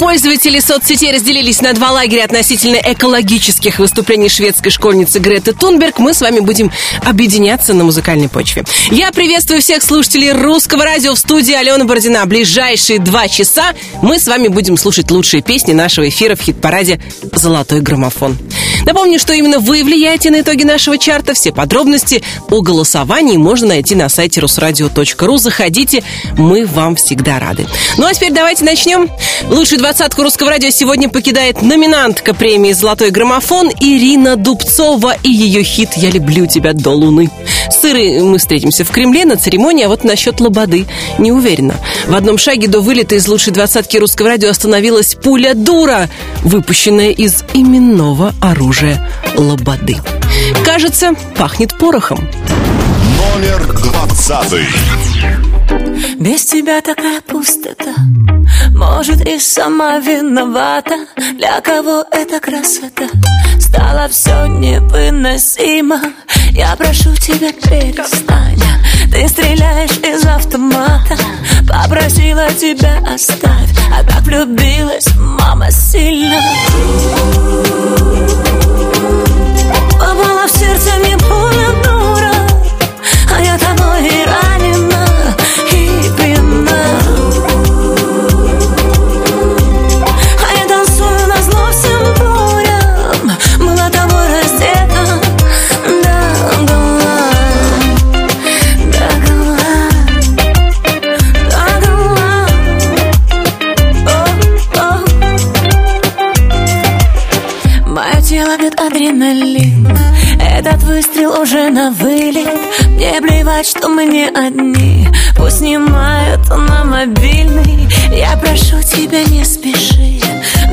Пользователи соцсетей разделились на два лагеря относительно экологических выступлений шведской школьницы Греты Тунберг. Мы с вами будем объединяться на музыкальной почве. Я приветствую всех слушателей русского радио в студии Алена Бородина. Ближайшие два часа мы с вами будем слушать лучшие песни нашего эфира в хит-параде «Золотой граммофон». Напомню, что именно вы влияете на итоги нашего чарта. Все подробности о голосовании можно найти на сайте русрадио.ру. Заходите, мы вам всегда рады. Ну а теперь давайте начнем. Лучшую двадцатку русского радио сегодня покидает номинантка премии «Золотой граммофон» Ирина Дубцова и ее хит «Я люблю тебя до луны». С Ирой мы встретимся в Кремле на церемонии, а вот насчет Лободы не уверена. В одном шаге до вылета из лучшей двадцатки русского радио остановилась пуля дура, выпущенная из именного оружия Лободы. Кажется, пахнет порохом. Номер двадцатый. Без тебя такая пустота Может и сама виновата. Для кого эта красота? Стало все невыносимо. Я прошу тебя перестань. Ты стреляешь из автомата. Попросила тебя оставь. А так влюбилась мама сильно. Попала в сердце мне дура. А я тобой и ранена адреналин Этот выстрел уже на вылет. Мне плевать, что мы не одни. Пусть снимают на мобильный. Я прошу тебя, не спеши.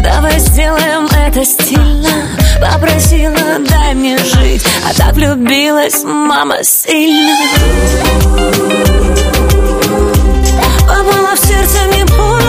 Давай сделаем это стильно. Попросила, дай мне жить. А так влюбилась мама сильно. Попала в сердце мне пуля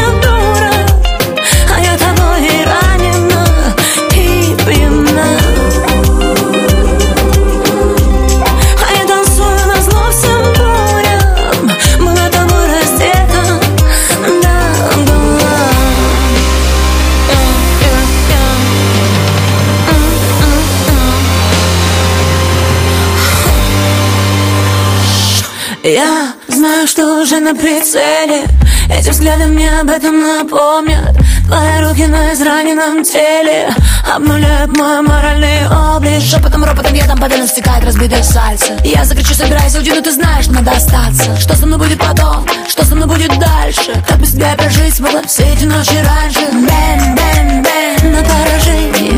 уже на прицеле Эти взгляды мне об этом напомнят. Твои руки на израненном теле Обнуляют мой моральный облик. Шепотом, ропотом, я там подально стекает разбитое сальце. Я закричу, собирайся, уйди, но ты знаешь, надо остаться. Что со мной будет потом, что со мной будет дальше? Как без тебя прожить смогла все эти ночи раньше? Бэн, бэн, бэн, на поражение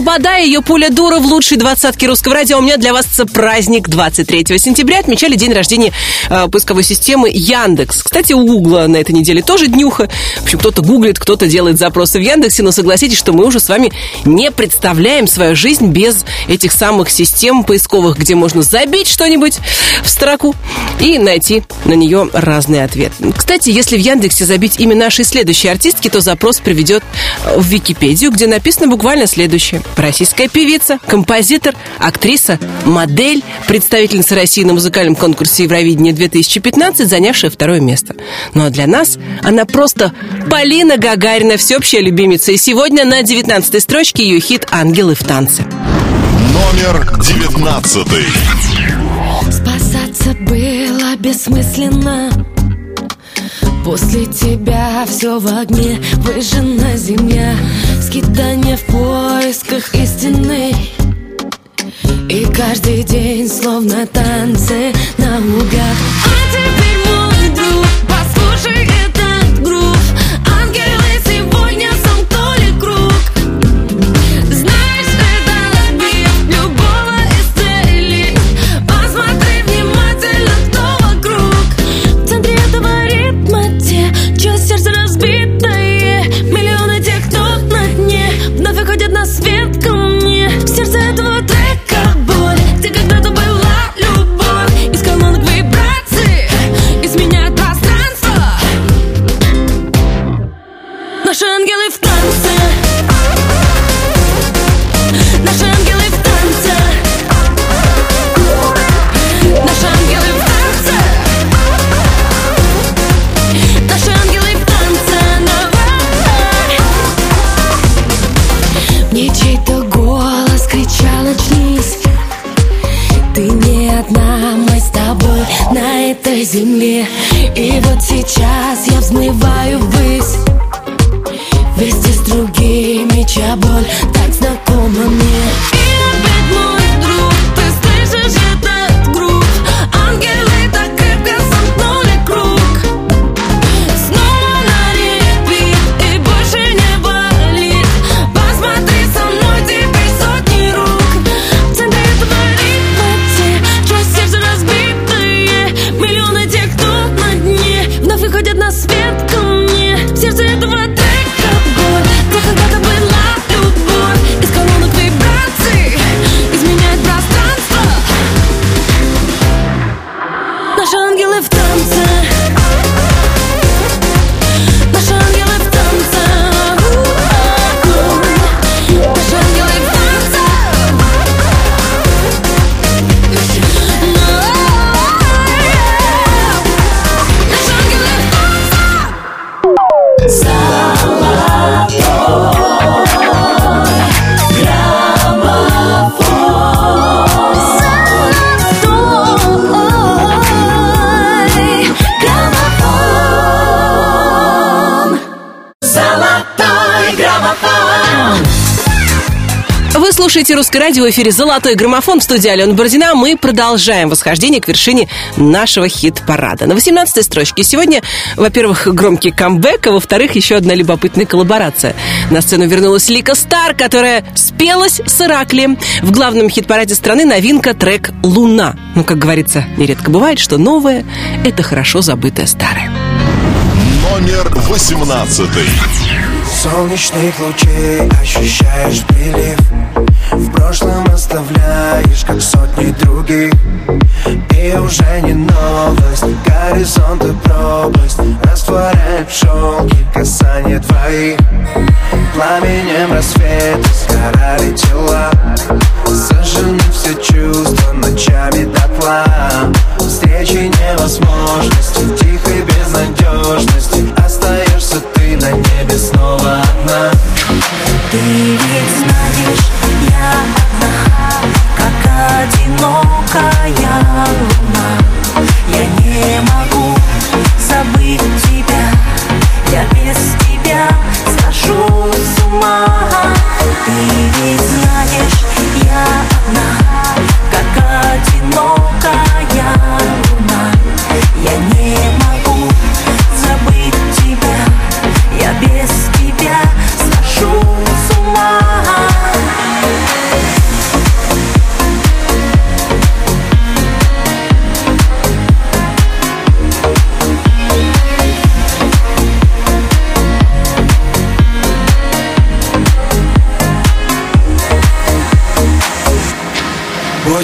Лобода и ее пуля дура в лучшей двадцатке русского радио. У меня для вас праздник 23 сентября. Отмечали день рождения э, поисковой системы Яндекс. Кстати, у Гугла на этой неделе тоже днюха. В общем, кто-то гуглит, кто-то делает запросы в Яндексе, но согласитесь, что мы уже с вами не представляем свою жизнь без этих самых систем поисковых, где можно забить что-нибудь в строку и найти на нее разные ответы. Кстати, если в Яндексе забить имя нашей следующей артистки, то запрос приведет в Википедию, где написано буквально следующее. Российская певица, композитор, актриса, модель, представительница России на музыкальном конкурсе Евровидения 2015, занявшая второе место. Ну а для нас она просто Полина Гагарина, всеобщая любимица. И сегодня на 19 строчке ее хит «Ангелы в танце». Номер девятнадцатый. Спасаться было бессмысленно После тебя все в огне, выжжена земля Скитание в поисках истины. И каждый день словно танцы на лугах. А теперь мой друг, земле. И вот сейчас я взмываю ввысь. Вместе с другими, чья боль слушаете «Русское радио» в эфире «Золотой граммофон» в студии Алена Бородина. Мы продолжаем восхождение к вершине нашего хит-парада. На 18-й строчке сегодня, во-первых, громкий камбэк, а во-вторых, еще одна любопытная коллаборация. На сцену вернулась Лика Стар, которая спелась с Ираклием. В главном хит-параде страны новинка трек «Луна». Ну, как говорится, нередко бывает, что новое — это хорошо забытое старое. Номер восемнадцатый. Солнечных лучей ощущаешь прилив. В прошлом оставляешь, как сотни других. И уже не новость, горизонт и пропасть. Растворяет в шелке касание твоих. Пламенем рассвета сгорали тела. Сожжены все чувства ночами дотла. Встречи невозможности, тихой безнадежности. Остаешься на небе снова одна Ты ведь знаешь, я одна, как одинокая луна. Я не могу забыть тебя, я без тебя схожу с ума. Ты ведь знаешь, я одна, как одинокая луна. Я не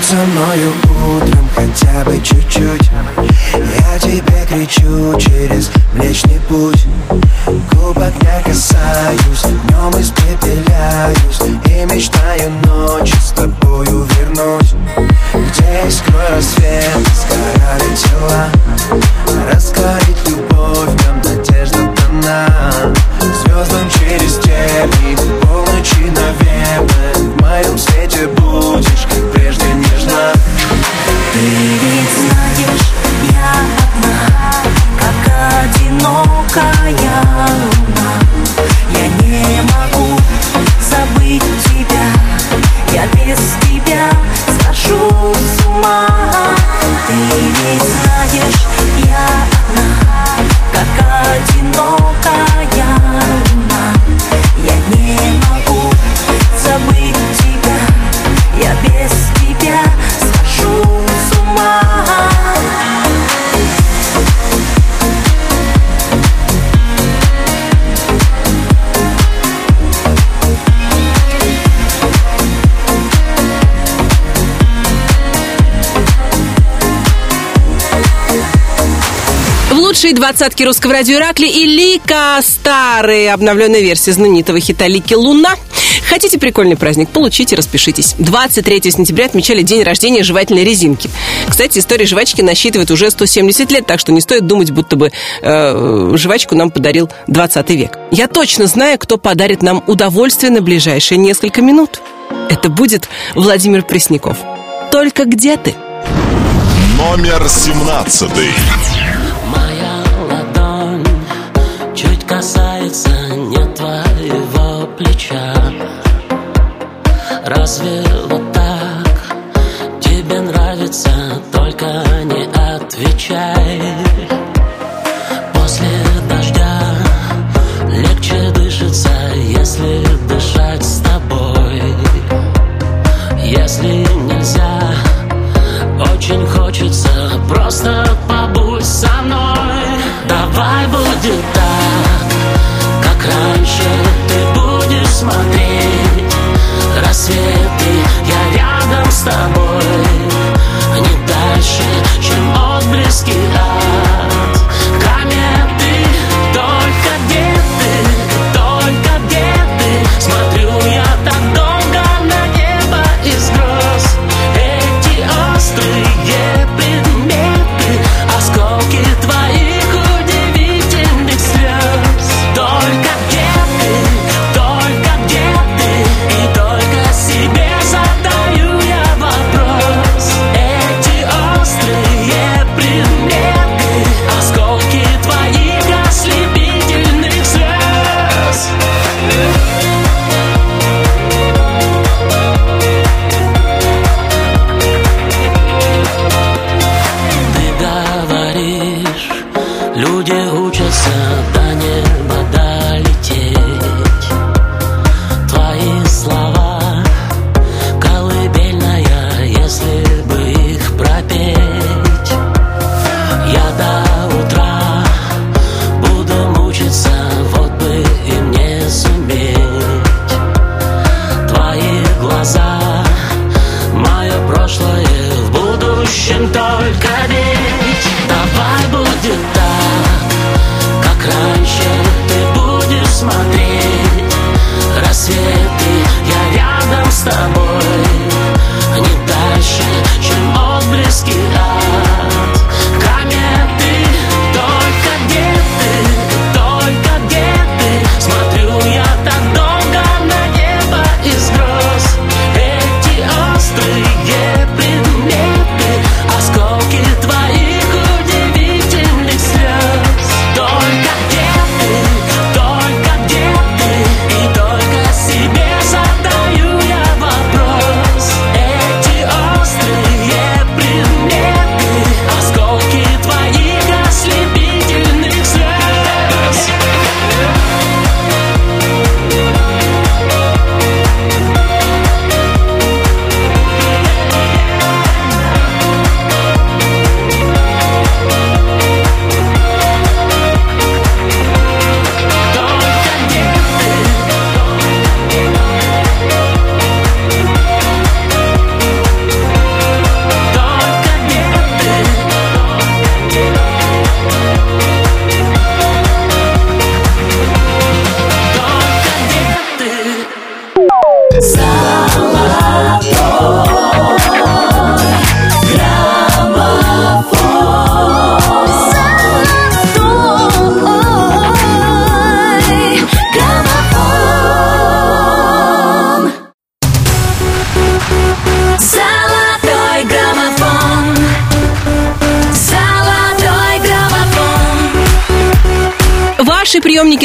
со мною утром хотя бы чуть-чуть. Я тебе кричу через Млечный путь. Губ огня касаюсь, днем испепеляюсь И мечтаю ночью с тобою вернуть. Где искрой рассвет сгорали тела Раскорить любовь, в нем надежда дана. Звездам через тернии, лучшие двадцатки русского радио Иракли и Лика Старые. Обновленная версия знаменитого хита Лики Луна. Хотите прикольный праздник? Получите, распишитесь. 23 сентября отмечали день рождения жевательной резинки. Кстати, история жвачки насчитывает уже 170 лет, так что не стоит думать, будто бы э, жвачку нам подарил 20 век. Я точно знаю, кто подарит нам удовольствие на ближайшие несколько минут. Это будет Владимир Пресняков. Только где ты? Номер 17. Касается не твоего плеча. Разве рассветы Я рядом с тобой, не дальше, чем отблески от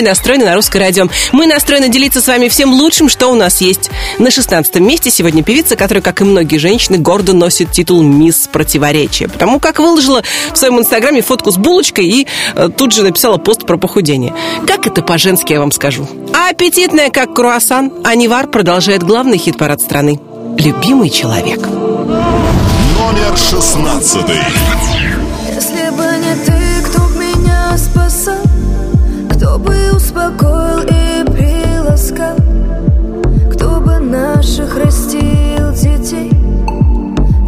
Приемники настроены на русское радио. Мы настроены делиться с вами всем лучшим, что у нас есть. На 16 месте сегодня певица, которая, как и многие женщины, гордо носит титул «Мисс Противоречия». Потому как выложила в своем инстаграме фотку с булочкой и э, тут же написала пост про похудение. Как это по-женски, я вам скажу. Аппетитная, как круассан, Анивар продолжает главный хит-парад страны. «Любимый человек». Номер шестнадцатый. Успокоил и приласкал. Кто бы наших растил детей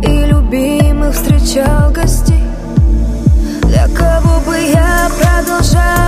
И любимых встречал гостей? Для кого бы я твои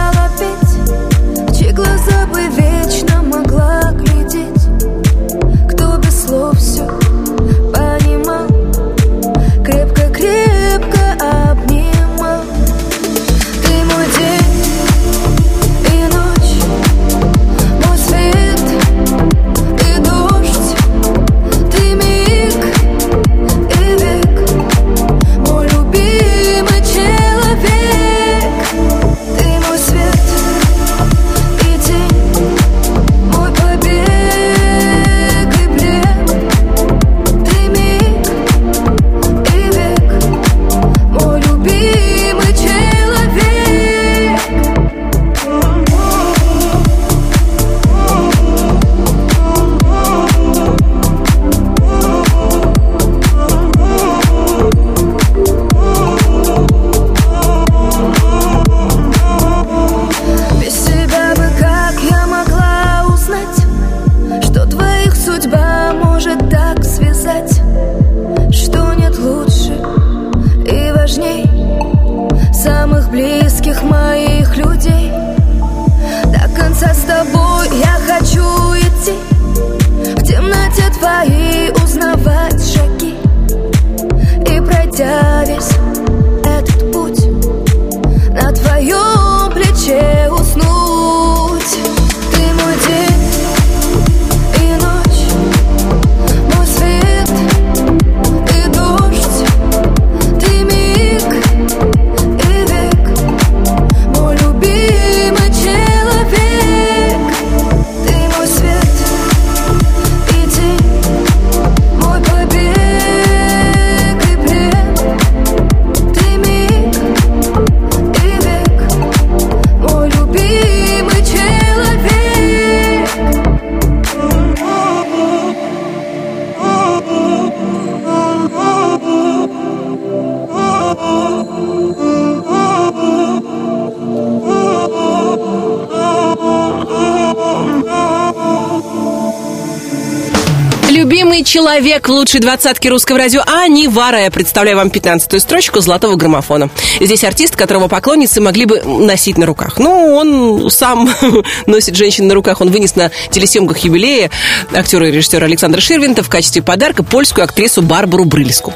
человек в лучшей двадцатке русского радио Ани Вара. Я представляю вам 15-ю строчку золотого граммофона. Здесь артист, которого поклонницы могли бы носить на руках. Ну, он сам носит женщин на руках. Он вынес на телесъемках юбилея актера и режиссера Александра Ширвинта в качестве подарка польскую актрису Барбару Брыльску.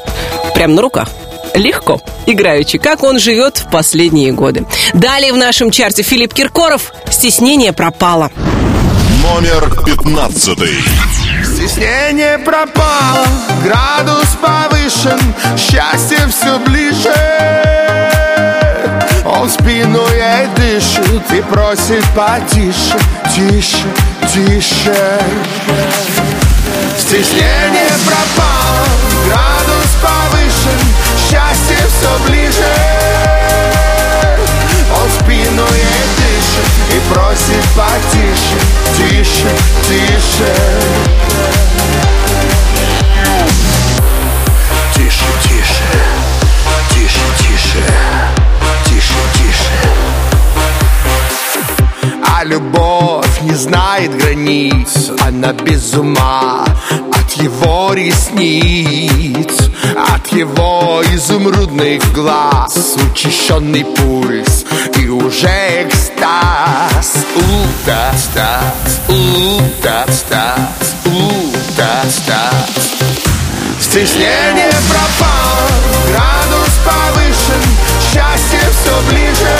Прямо на руках. Легко, играючи, как он живет в последние годы. Далее в нашем чарте Филипп Киркоров «Стеснение пропало». Номер пятнадцатый. Стеснение пропало, градус повышен, счастье все ближе. Он спину ей дышит и просит потише, тише, тише. Стеснение пропало, градус повышен, счастье все ближе. Он спину ей просит потише, тише, тише. Тише, тише, тише, тише, тише, тише. А любовь не знает границ Она без ума от его ресниц От его изумрудных глаз Учащенный пульс и уже экстаз У-та-стаз, у-та-стаз, у-та-стаз Стеснение пропало, градус повышен, счастье все ближе.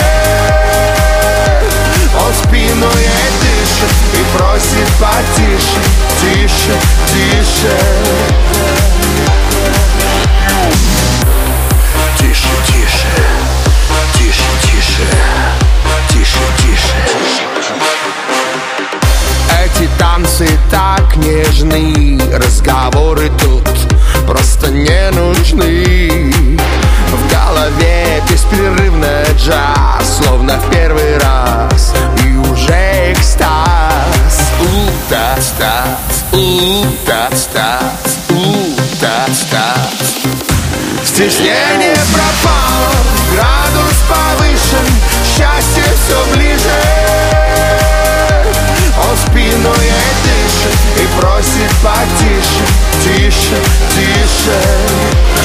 Он спину ей дышит и просит потише, тише, тише. Тише, танцы так нежны, разговоры тут просто не нужны. В голове беспрерывно джаз, словно в первый раз, и уже экстаз. У-та-стаз, у-та-стаз. Стеснение пропало, градус повышен, счастье все ближе. Просит потише, тише, тише.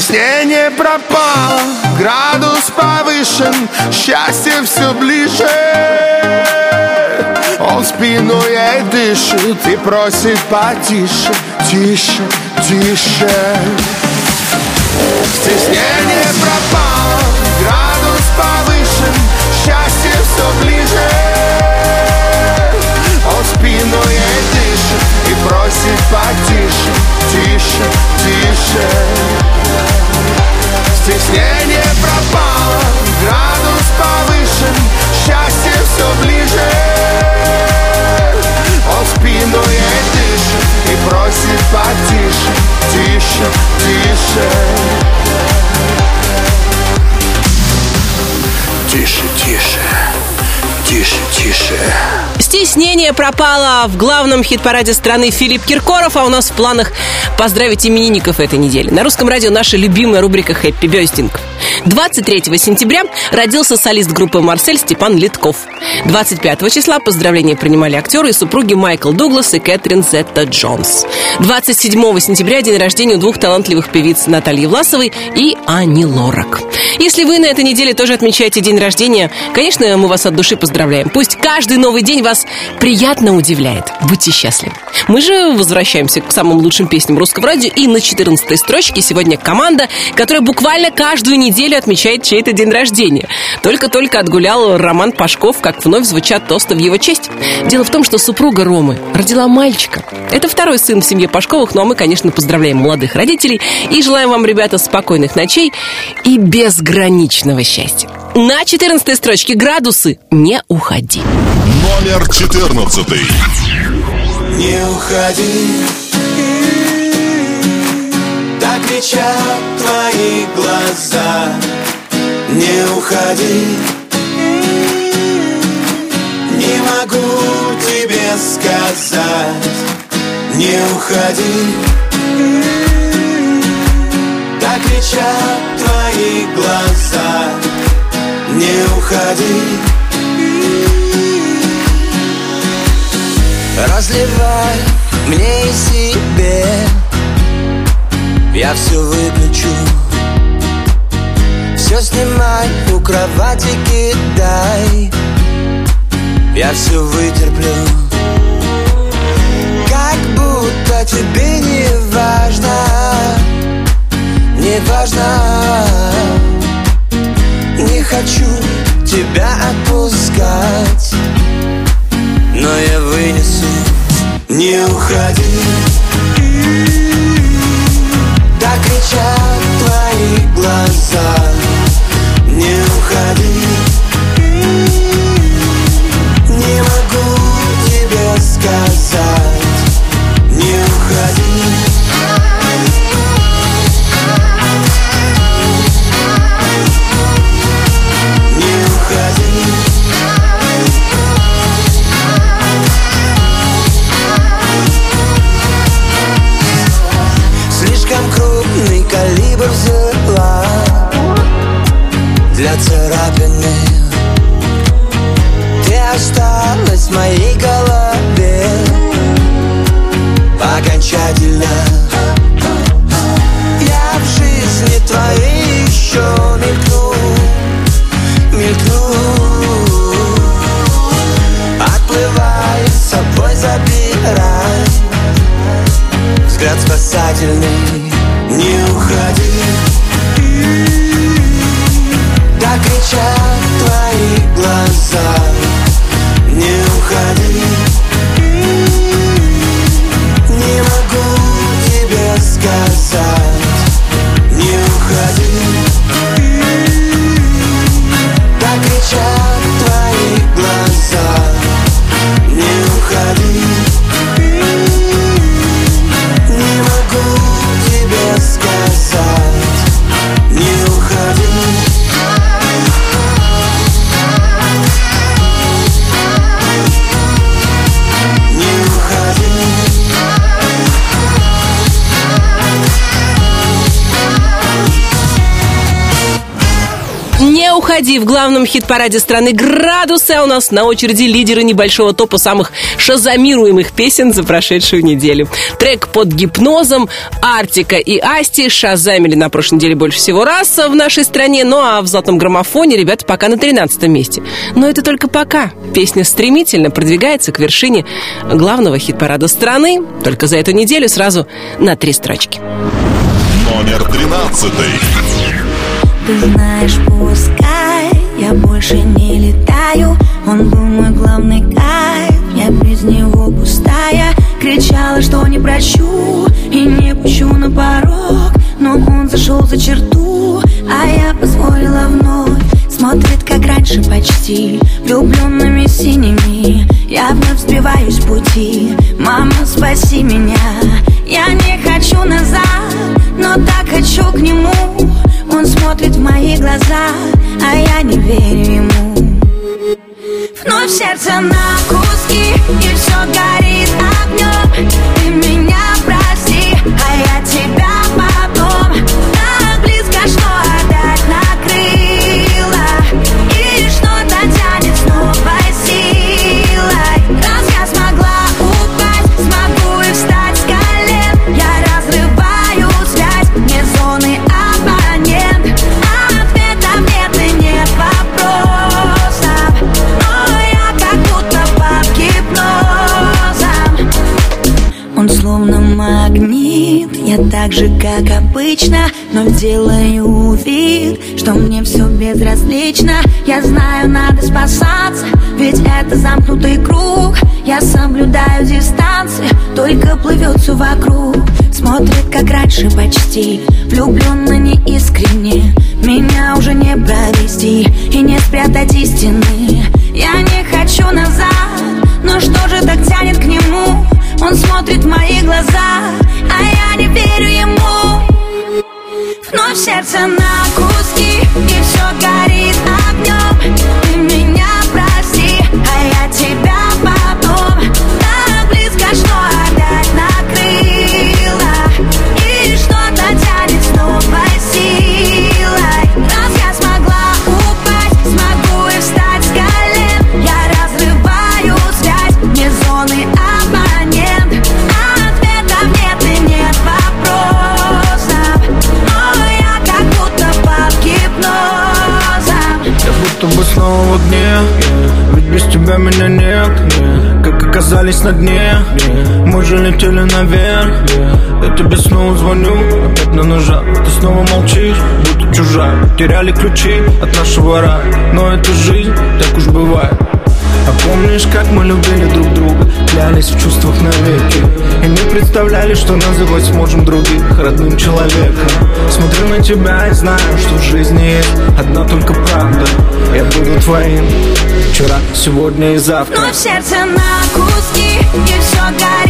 Стеснение пропало, градус повышен, счастье все ближе. Он спину ей дышит и просит потише, тише, тише. Стеснение пропало, градус повышен, счастье все ближе. Он спину ей дышит и просит потише, тише, тише. Стеснение пропало, градус повышен, счастье все ближе. Он спину ей Стеснение пропало в главном хит-параде страны Филипп Киркоров, а у нас в планах поздравить именинников этой недели. На русском радио наша любимая рубрика «Хэппи Бёстинг». 23 сентября родился солист группы «Марсель» Степан Литков. 25 числа поздравления принимали актеры и супруги Майкл Дуглас и Кэтрин Зетта Джонс. 27 сентября день рождения у двух талантливых певиц Натальи Власовой и Ани Лорак. Если вы на этой неделе тоже отмечаете день рождения, конечно, мы вас от души поздравляем. Пусть каждый новый день вас приятно удивляет. Будьте счастливы. Мы же возвращаемся к самым лучшим песням русского радио. И на 14 строчке сегодня команда, которая буквально каждую неделю отмечает чей-то день рождения. Только-только отгулял Роман Пашков, как вновь звучат тосты в его честь. Дело в том, что супруга Ромы родила мальчика. Это второй сын в семье Пашковых, ну а мы, конечно, поздравляем молодых родителей и желаем вам, ребята, спокойных ночей и безграничного счастья. На 14 строчке градусы не уходи. Номер 14. Не уходи кричат твои глаза. Не уходи. Не могу тебе сказать. Не уходи. Так кричат твои глаза. Не уходи. Разливай мне и себе Я все выключу. Все снимай, у кровати кидай Я все вытерплю. Как будто тебе не важно Не важно. Не хочу тебя отпускать но я вынесу. Не уходи кричат твои глаза Уходи в главном хит-параде страны «Градусы», а у нас на очереди лидеры небольшого топа самых шазамируемых песен за прошедшую неделю. Трек под гипнозом Артика и Асти шазамили на прошлой неделе больше всего раз в нашей стране, ну а в золотом граммофоне ребята пока на 13 месте. Но это только пока. Песня стремительно продвигается к вершине главного хит-парада страны, только за эту неделю сразу на три строчки. Номер 13. Ты знаешь, пускай я больше не летаю. Он был мой главный кайф, я без него пустая. Кричала, что не прощу и не пущу на порог Но он зашел за черту, а я позволила вновь. Смотрит, как раньше почти, влюбленными синими. Я вновь сбиваюсь с пути, мама, спаси меня. Я не хочу назад, но так хочу к нему он смотрит в мои глаза, а я не верю ему. Вновь сердце на куски и все горит. Же, как обычно, но делаю вид Что мне все безразлично. Я знаю, надо спасаться Ведь это замкнутый круг. Я соблюдаю дистанции Только плывет все вокруг. Смотрит, как раньше почти Влюбленно неискренне. Меня уже не провести И не спрятать истины. Я не хочу назад Но что же так тянет к нему? Он смотрит в мои глаза я не верю ему. Вновь сердце на куски И все горит огнем Я будто бы снова в огне Ведь без тебя меня нет Как оказались на дне. Мы же летели наверх. Я тебе снова звоню Опять на ножах Ты снова молчишь, будто чужая Теряли ключи от нашего рая. Но это жизнь, так уж бывает. А помнишь, как мы любили друг друга? Клялись в чувствах навеки. И не представляли, что называть сможем других родным человеком. Смотрю на тебя и знаю, что в жизни есть одна только правда твоим. Вчера, сегодня и завтра. Вновь сердце на куски И все горит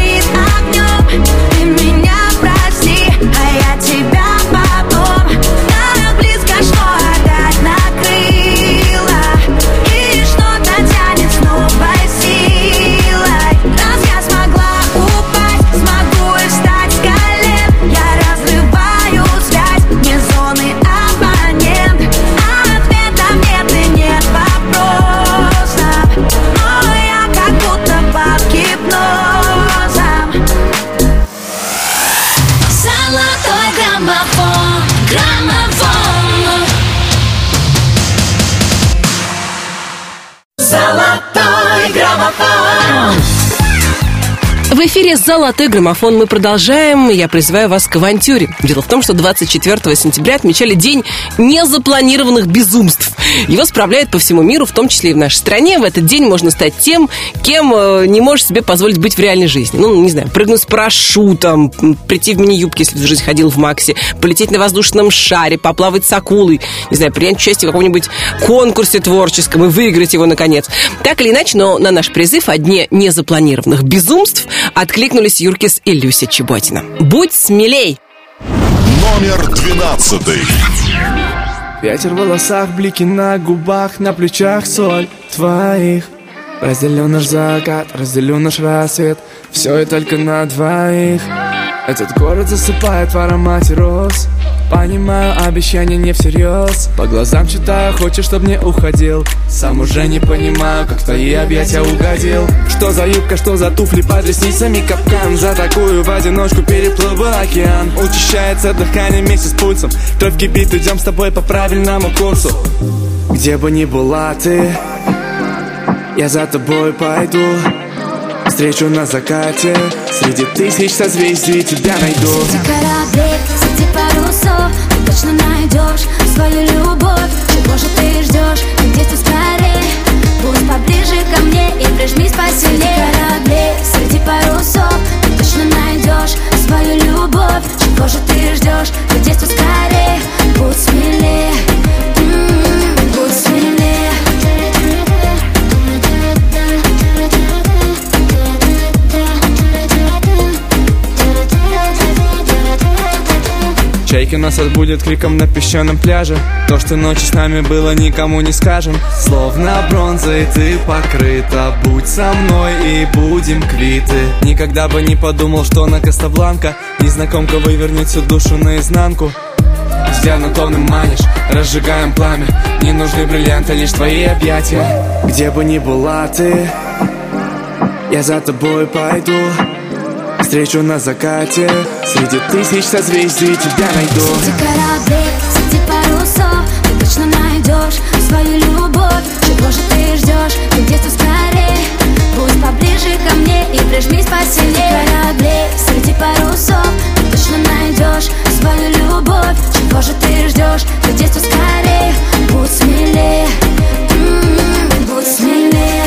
В эфире «Золотой граммофон» мы продолжаем. Я призываю вас к авантюре. Дело в том, что 24 сентября отмечали День незапланированных безумств. Его справляют по всему миру, в том числе и в нашей стране. В этот день можно стать тем, кем э, не можешь себе позволить быть в реальной жизни. Ну, не знаю, прыгнуть с парашютом, прийти в мини-юбке, если в жизни ходил в Максе, полететь на воздушном шаре, поплавать с акулой, не знаю, принять участие в каком-нибудь конкурсе творческом и выиграть его, наконец. Так или иначе, но на наш призыв о дне незапланированных безумств откликнулись Юркис и Люся Чеботина. Будь смелей! Номер двенадцатый. Ветер в волосах, блики на губах, на плечах соль твоих Разделю наш закат, разделю наш рассвет Все и только на двоих Этот город засыпает в аромате роз. Понимаю, обещания не всерьез. По глазам читаю, хочешь, чтоб не уходил. Сам уже не понимаю, как в твои объятия угодил. Что за юбка, что за туфли под ресницами? Капкан За такую в одиночку переплыву океан. Учащается дыхание вместе с пульсом. Кровь кипит, идем с тобой по правильному курсу. Где бы ни была ты Я за тобой пойду Встречу на закате Среди тысяч созвездий тебя найду. Среди кораблей, среди парусов Ты точно найдешь свою любовь. Чего же ты ждешь? Ты действуй скорей Будь поближе ко мне и прижмись посильнее. Среди кораблей, среди парусов Ты точно найдешь свою любовь. Чего же ты ждешь? Чайки нас отбудет криком на песчаном пляже. То, что ночью с нами было, никому не скажем. Словно бронзой ты покрыта. Будь со мной и будем квиты. Никогда бы не подумал, что на Кастабланка Незнакомка вывернет всю душу наизнанку. Взглядом томным манишь, разжигаем пламя. Не нужны бриллианты, лишь твои объятия. Где бы ни была ты Я за тобой пойду Встречу на закате. Среди тысяч созвездий тебя найду. Среди кораблей, среди парусов Ты точно найдешь свою любовь. Чего же ты ждешь? Ты где скорее? Будь поближе ко мне и прижмись посильнее. Среди кораблей, среди парусов Ты точно найдешь свою любовь. Чего же ты ждешь? Ты где скорее? Будь смелее. М -м -м, Будь смелее.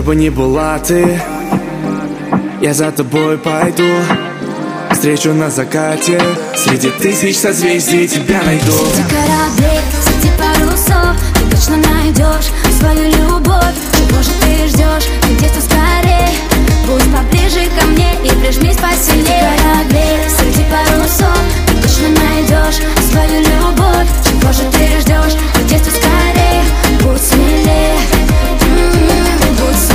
Бы ни была ты Я за тобой пойду. Встречу на закате Среди тысяч созвездий тебя найду. Среди кораблей, среди парусов Ты точно найдешь свою любовь. Чего же ты ждешь? Ты где-то скорее. Будь поближе ко мне и прижмись посильнее. Среди кораблей, среди парусов Ты точно найдешь свою любовь. Чего же ты ждешь? Ты где-то скорее. Будь смелее М, Будь смелее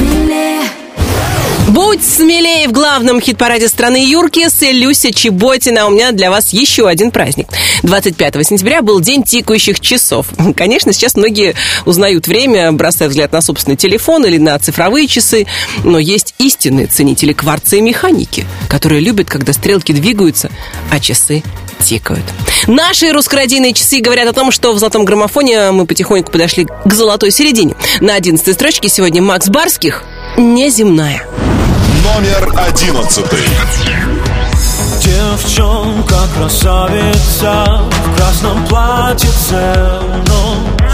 Будь смелее в главном хит-параде страны Юркис и Люся Чеботина. У меня для вас еще один праздник. 25 сентября был день тикающих часов. Конечно, сейчас многие узнают время, бросая взгляд на собственный телефон или на цифровые часы, но есть истинные ценители кварца и механики, которые любят, когда стрелки двигаются, а часы тикают. Наши русскородийные часы говорят о том, что в золотом граммофоне мы потихоньку подошли к золотой середине. На 11 строчке сегодня Макс Барских «Неземная». Номер одиннадцатый. Девчонка красавица В красном платьице ночь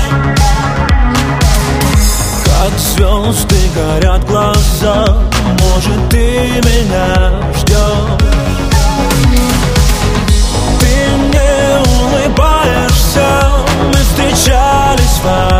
Как звезды горят глаза Может, ты меня ждешь Ты мне улыбаешься Мы встречались во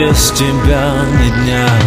без тебя ни дня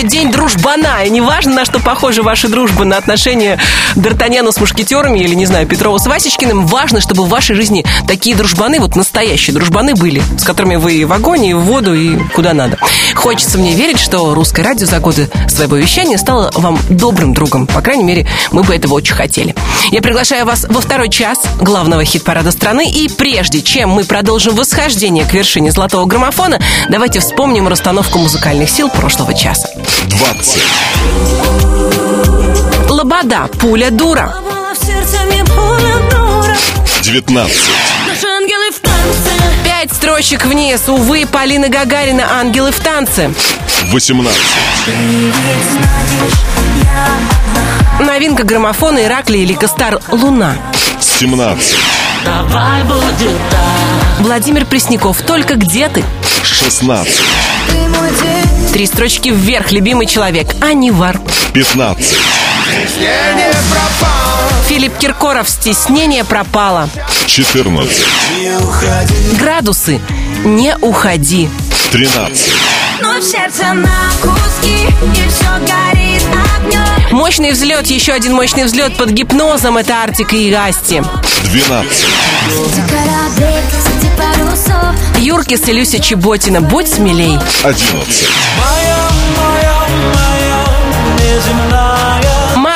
Отмечают День дружбана. И неважно, на что похожа ваша дружба, на отношения Д'Артаньяна с мушкетерами или, не знаю, Петрова с Васечкиным, важно, чтобы в вашей жизни такие дружбаны, вот настоящие дружбаны были, с которыми вы и в огонь, и в воду, и куда надо. Хочется мне верить, что русское радио за годы своего вещания стало вам добрым другом. По крайней мере, мы бы этого очень хотели. Я приглашаю вас во второй час главного хит-парада страны. И прежде чем мы продолжим восхождение к вершине золотого граммофона, давайте вспомним расстановку музыкальных сил прошлого часа. 20. Лобода, пуля дура. Была в сердце мне пуля дура 19. Наши ангелы в танце Пять строчек вниз. Увы, Полина Гагарина «Ангелы в танце». 18. Новинка граммофона Ираклия или Костар «Луна». 17. Давай будет так Владимир Пресняков «Только где ты?» 16. Ты мой день Три строчки вверх, любимый человек. Анивар. 15. Стеснение пропало Филипп Киркоров «Стеснение пропало». 14. Градусы. Не уходи. 13. Но в сердце на куски И все горит огнем Мощный взлет, еще один мощный взлет под гипнозом. Это Артик и Гасти. 12. Среди кораблей, среди парусов Юркис и Люся Чеботина. Будь смелей. 11.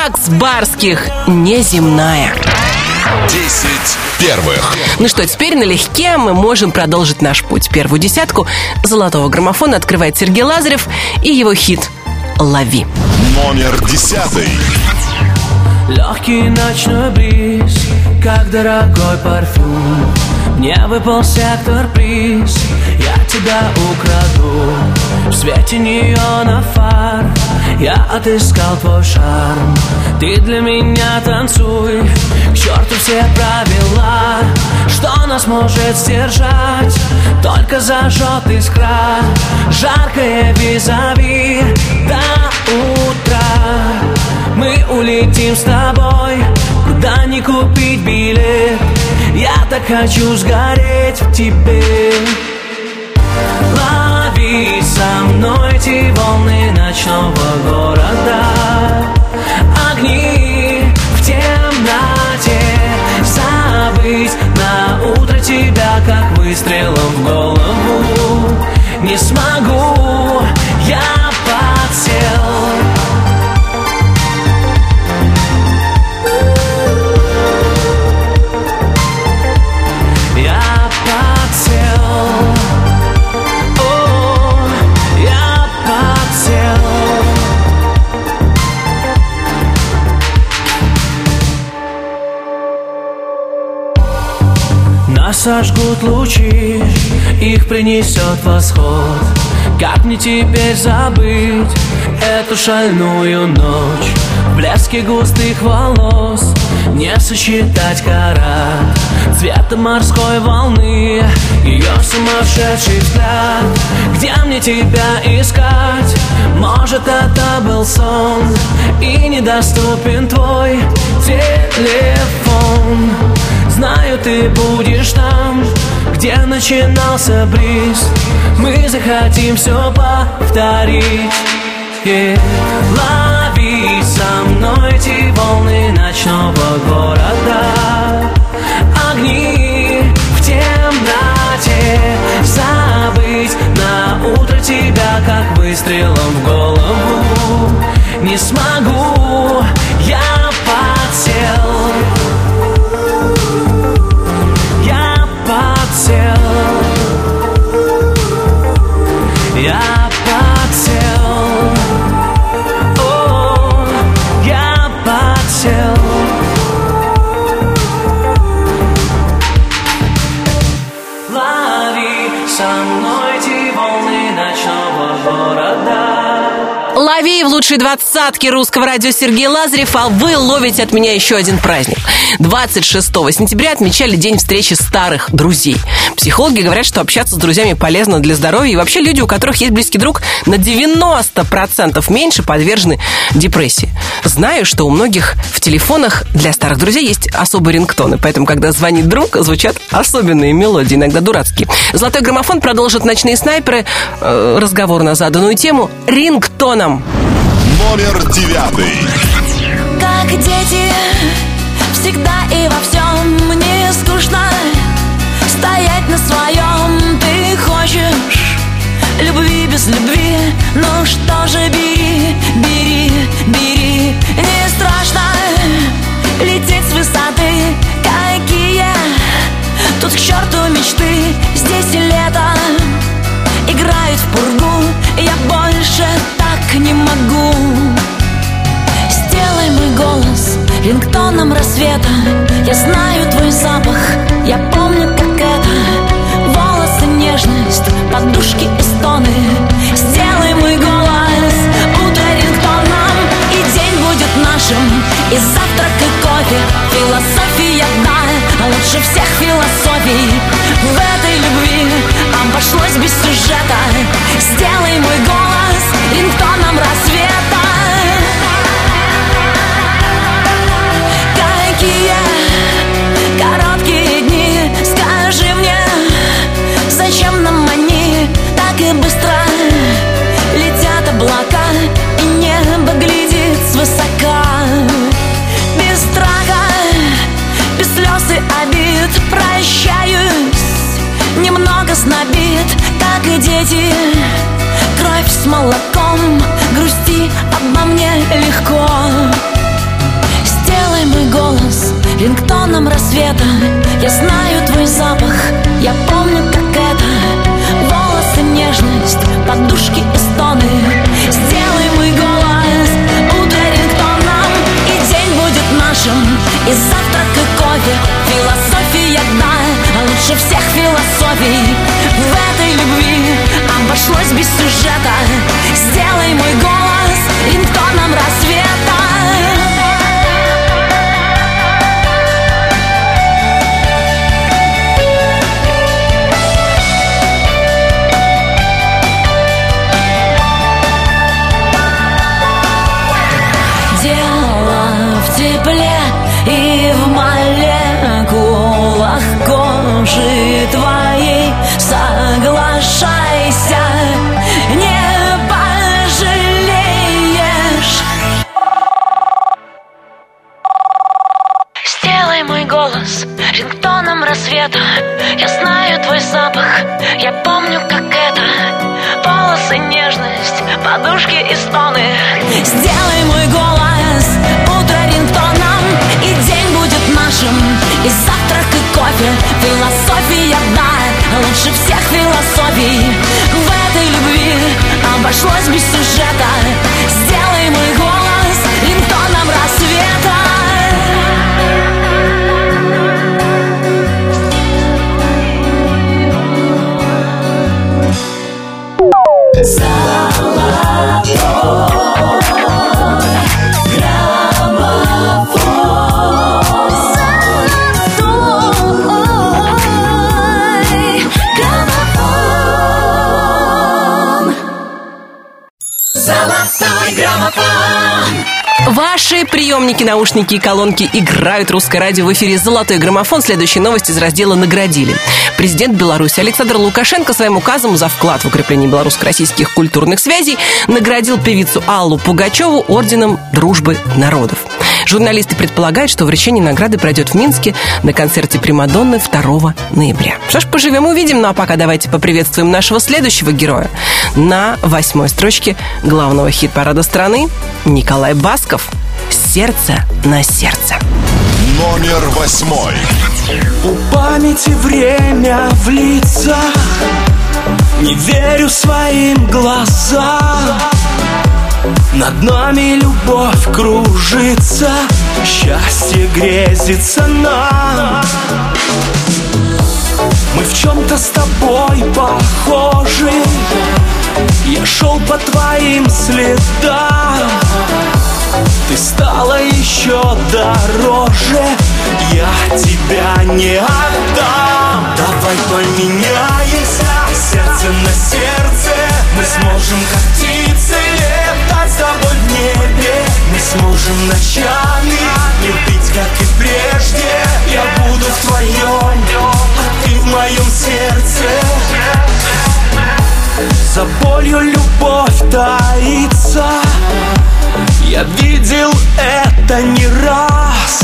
Макс Барских. Неземная. 10 первых. Ну что, теперь налегке мы можем продолжить наш путь. Первую десятку золотого граммофона открывает Сергей Лазарев и его хит «Лови». Номер 10. Легкий ночной бриз, как дорогой парфюм Мне выпал сектор приз, я тебя украду. В свете неона фар, я отыскал твой шарм. Ты для меня танцуй, к черту все правила. Что нас может сдержать, только зажжет искра. Жаркое визави. До утра мы улетим с тобой, куда не купить билет Я так хочу сгореть в тебе. Лови со мной эти волны ночного города. Огни в темноте. Забыть на утро тебя, как выстрелом в голову. Не смогу, я сожгут лучи, их принесет восход. Как мне теперь забыть эту шальную ночь? В блеске густых волос не сосчитать карат Цвета морской волны, ее сумасшедший взгляд. Где мне тебя искать? Может это был сон И недоступен твой телефон. Знаю, ты будешь там, где начинался бриз. Мы захотим все повторить. Yeah. Лови со мной эти волны ночного города. Огни в темноте. Забыть на утро тебя, как выстрелом в голову. Не смогу, я лучшей двадцатке русского радио Сергей Лазарев, а вы ловите от меня еще один праздник. 26 сентября отмечали День встречи старых друзей. Психологи говорят, что общаться с друзьями полезно для здоровья, и вообще люди, у которых есть близкий друг, на 90% меньше подвержены депрессии. Знаю, что у многих в телефонах для старых друзей есть особые рингтоны, поэтому, когда звонит друг, звучат особенные мелодии, иногда дурацкие. Золотой граммофон продолжит «Ночные снайперы», э, разговор на заданную тему рингтоном. Номер девятый. Как дети, всегда и во всем. Мне скучно Стоять на своем. Ты хочешь Любви без любви, ну что же бери, бери, бери. Не страшно лететь с высоты, какие Тут к черту мечты, здесь лето Играют в пургу, я больше не могу. Сделай мой голос рингтоном рассвета. Я знаю твой запах, я помню, как это. Волосы, нежность, подушки и стоны. Сделай мой голос утро рингтоном. И день будет нашим, и завтрак, и кофе. Философия, да, лучше всех философий. В этой любви обошлось без сюжета. Сделай мой голос рингтоном рассвета Ваши приемники, наушники и колонки играют русское радио в эфире «Золотой граммофон». Следующие новости из раздела «Наградили». Президент Беларуси Александр Лукашенко своим указом за вклад в укрепление белорусско-российских культурных связей наградил певицу Аллу Пугачеву орденом Дружбы народов. Журналисты предполагают, что вручение награды пройдет в Минске на концерте Примадонны 2 ноября. Что ж, поживем увидим. Ну а пока давайте поприветствуем нашего следующего героя. На восьмой строчке главного хит-парада страны Николай Басков «Сердце на сердце». Номер восьмой. У памяти время в лица Не верю своим глазам Над нами любовь кружится Счастье грезится нам. Мы в чем-то с тобой похожи. Я шел по твоим следам. Ты стала еще дороже. Я тебя не отдам. Давай поменяемся. Сердце на сердце. Мы сможем как птицы небе. Мы сможем ночами. Любить как и прежде. Я буду в твоем А ты в моем сердце. За болью любовь таится. Я видел это не раз.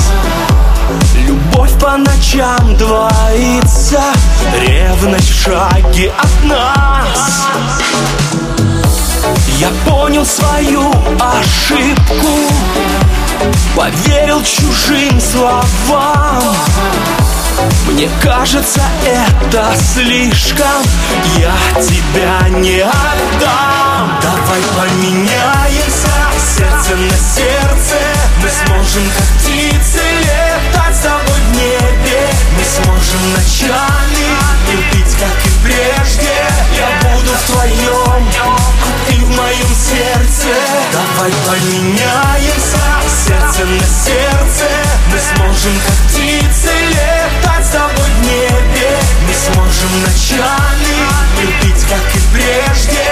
Любовь по ночам двоится. Ревность в шаге от нас Я понял свою ошибку Поверил чужим словам. Мне кажется, это слишком Я тебя не отдам. Давай поменяемся Сердце на сердце. Мы сможем как птицы Летать с тобой в небе. Мы сможем ночами Любить как и прежде. Я буду в твоем Давай поменяемся Сердце на сердце. Мы сможем как птицы Летать с тобой в небе. Мы сможем ночами Любить как и прежде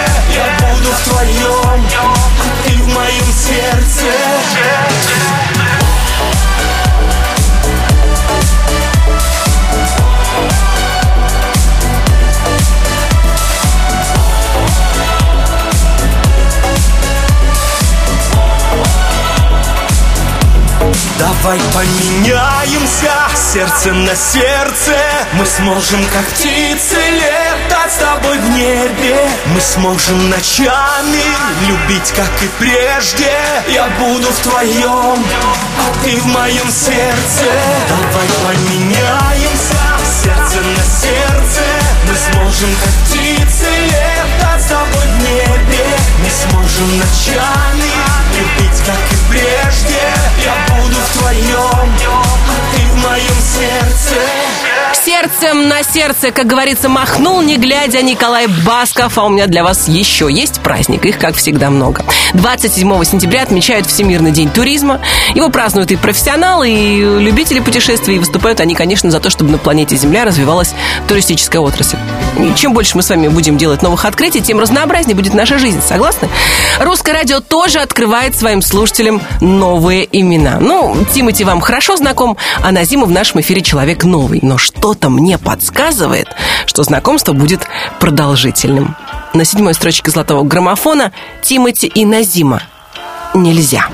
Сердце на сердце. Мы сможем как птицы Летать с тобой в небе. Мы сможем ночами Любить как и прежде. Я буду в твоем А ты в моем сердце. Давай поменяемся Сердце на сердце. Мы сможем как птицы Летать с тобой в небе. Мы сможем ночами Любить как и прежде. Я буду в твоем Сердцем на сердце, как говорится, махнул, не глядя, Николай Басков. А у меня для вас еще есть праздник. Их, как всегда, много. 27 сентября отмечают Всемирный день туризма. Его празднуют и профессионалы, и любители путешествий. И выступают они, конечно, за то, чтобы на планете Земля развивалась туристическая отрасль. И чем больше мы с вами будем делать новых открытий, тем разнообразнее будет наша жизнь. Согласны? Русское радио тоже открывает своим слушателям новые имена. Ну, Тимати вам хорошо знаком, а Назима в нашем эфире человек новый. Но что-то мне подсказывает, что знакомство будет продолжительным. На седьмой строчке золотого граммофона Тимати и Назима. Нельзя.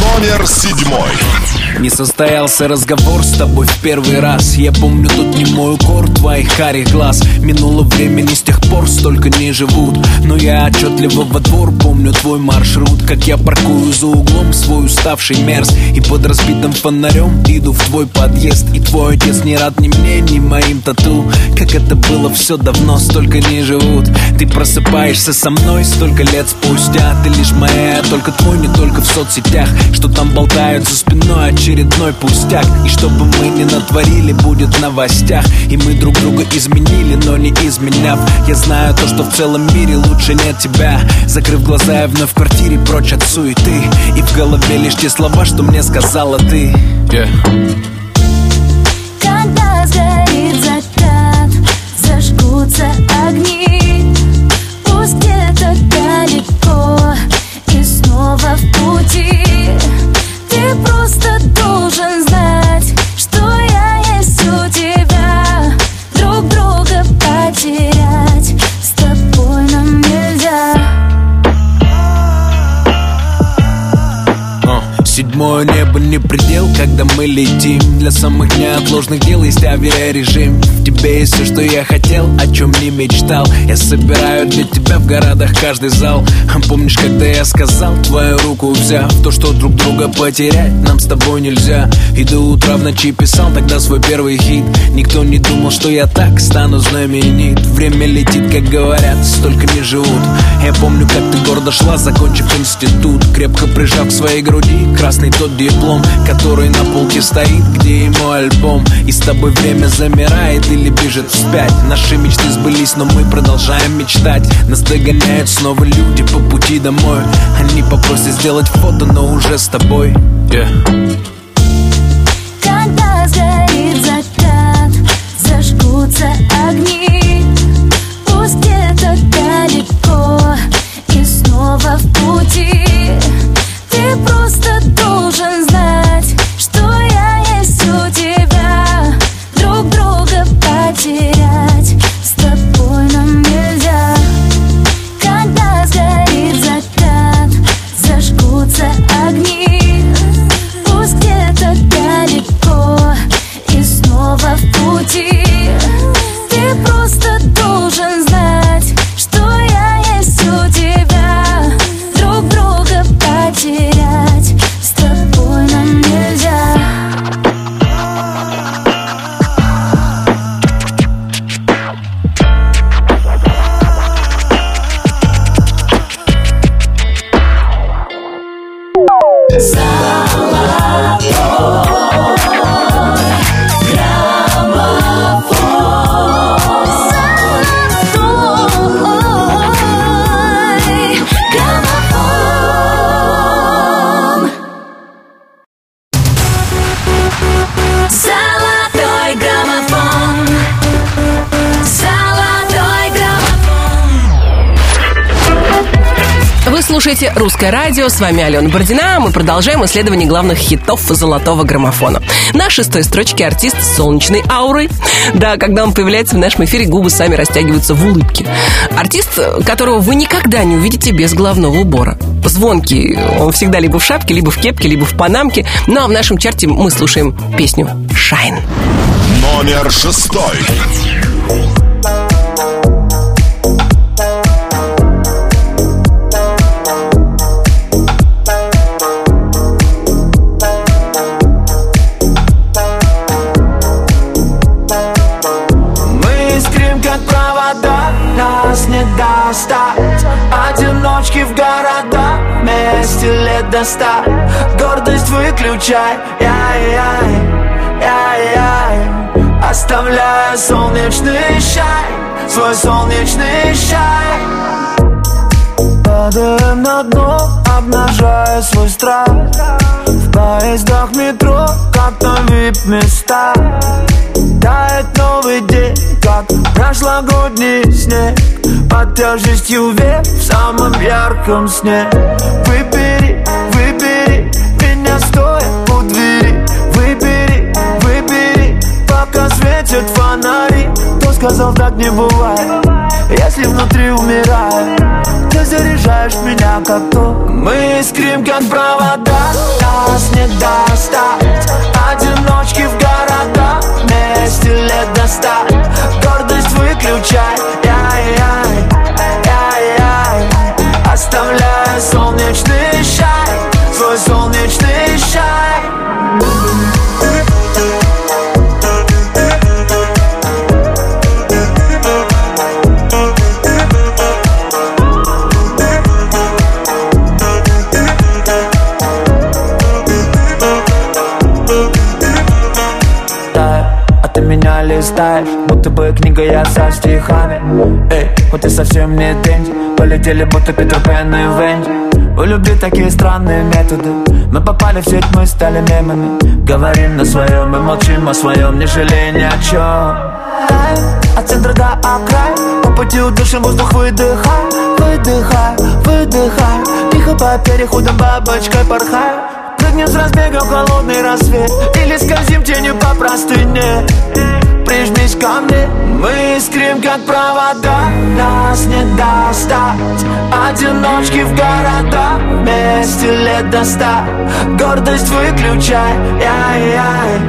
Номер седьмой. Не состоялся разговор с тобой в первый раз. Я помню тут не мой укор твоих карих глаз. Минуло времени с тех пор столько не живут. Но я отчетливо во двор помню твой маршрут. Как я паркую за углом свой уставший мерз. И под разбитым фонарем иду в твой подъезд. И твой отец не рад ни мне, ни моим тату. Как это было все давно, столько не живут. Ты просыпаешься со мной столько лет спустя. Ты лишь моя, только твой, не только в соцсетях. Что там болтают за спиной очередной пустяк. И чтобы мы не натворили, будет в новостях. И мы друг друга изменили, но не изменяв. Я знаю то, что в целом мире лучше нет тебя. Закрыв глаза, я вновь в квартире прочь от суеты. И в голове лишь те слова, что мне сказала ты. Yeah. Когда сгорит закат, зажгутся огни Для самых неотложных дел. Есть авиарежим В тебе есть все, что я хотел, о чем не мечтал. Я собираю для тебя в городах каждый зал. Помнишь, когда я сказал, твою руку взяв То, что друг друга потерять нам с тобой нельзя. И до утра в ночи писал тогда свой первый хит. Никто не думал, что я так стану знаменит. Время летит, как говорят, столько не живут. Я помню, как ты гордо шла, закончив институт. Крепко прижав к своей груди красный тот диплом Который на полке стоит, где и мой альбом. И с тобой время замирает или бежит вспять. Наши мечты сбылись, но мы продолжаем мечтать. Нас догоняют снова люди по пути домой. Они попросят сделать фото, но уже с тобой. Yeah. Когда сгорит закат, зажгутся огни. Пусть где-то далеко и снова в пути слушаете «Русское радио», с вами Алена Бородина. Мы продолжаем исследование главных хитов золотого граммофона. На шестой строчке артист с солнечной аурой. Да, когда он появляется в нашем эфире, губы сами растягиваются в улыбке. Артист, которого вы никогда не увидите без головного убора. Звонкий, он всегда либо в шапке, либо в кепке, либо в панамке. Ну а в нашем чарте мы слушаем песню «Шайн». Номер шестой. До ста. Гордость выключай, яй-яй, яй-яй Оставляя солнечный шай, свой солнечный шай. Падаем на дно, обнажая свой страх. В поездах метро, как на вип-места. Тает новый день, как прошлогодний снег. Под тяжестью век в самом ярком сне. Выбери, светят фонари Кто сказал так не бывает, если внутри умираю Ты заряжаешь меня как ток Мы искрим как провода, нас не достать. Одиночки в города, вместе лет до ста. Гордость выключай, яй-яй, яй-яй Оставляя солнечный шай, свой солнечный шай листаешь Будто бы книга я со стихами. Эй, хоть и совсем не деньги Полетели будто Питер Пен и Венди. У любви такие странные методы Мы попали в сеть, мы стали мемами. Говорим на своем и молчим о своем Не жалея ни о чем от центра до окрая По пути удушим воздух выдыхай Выдыхай, выдыхай. Тихо по переходам бабочкой порхай. Прыгнем с разбега в холодный рассвет Или скользим тенью по простыне Прижмись ко мне. Мы искрим как провода Нас не достать. Одиночки в города Вместе лет до ста. Гордость выключай Яй-яй,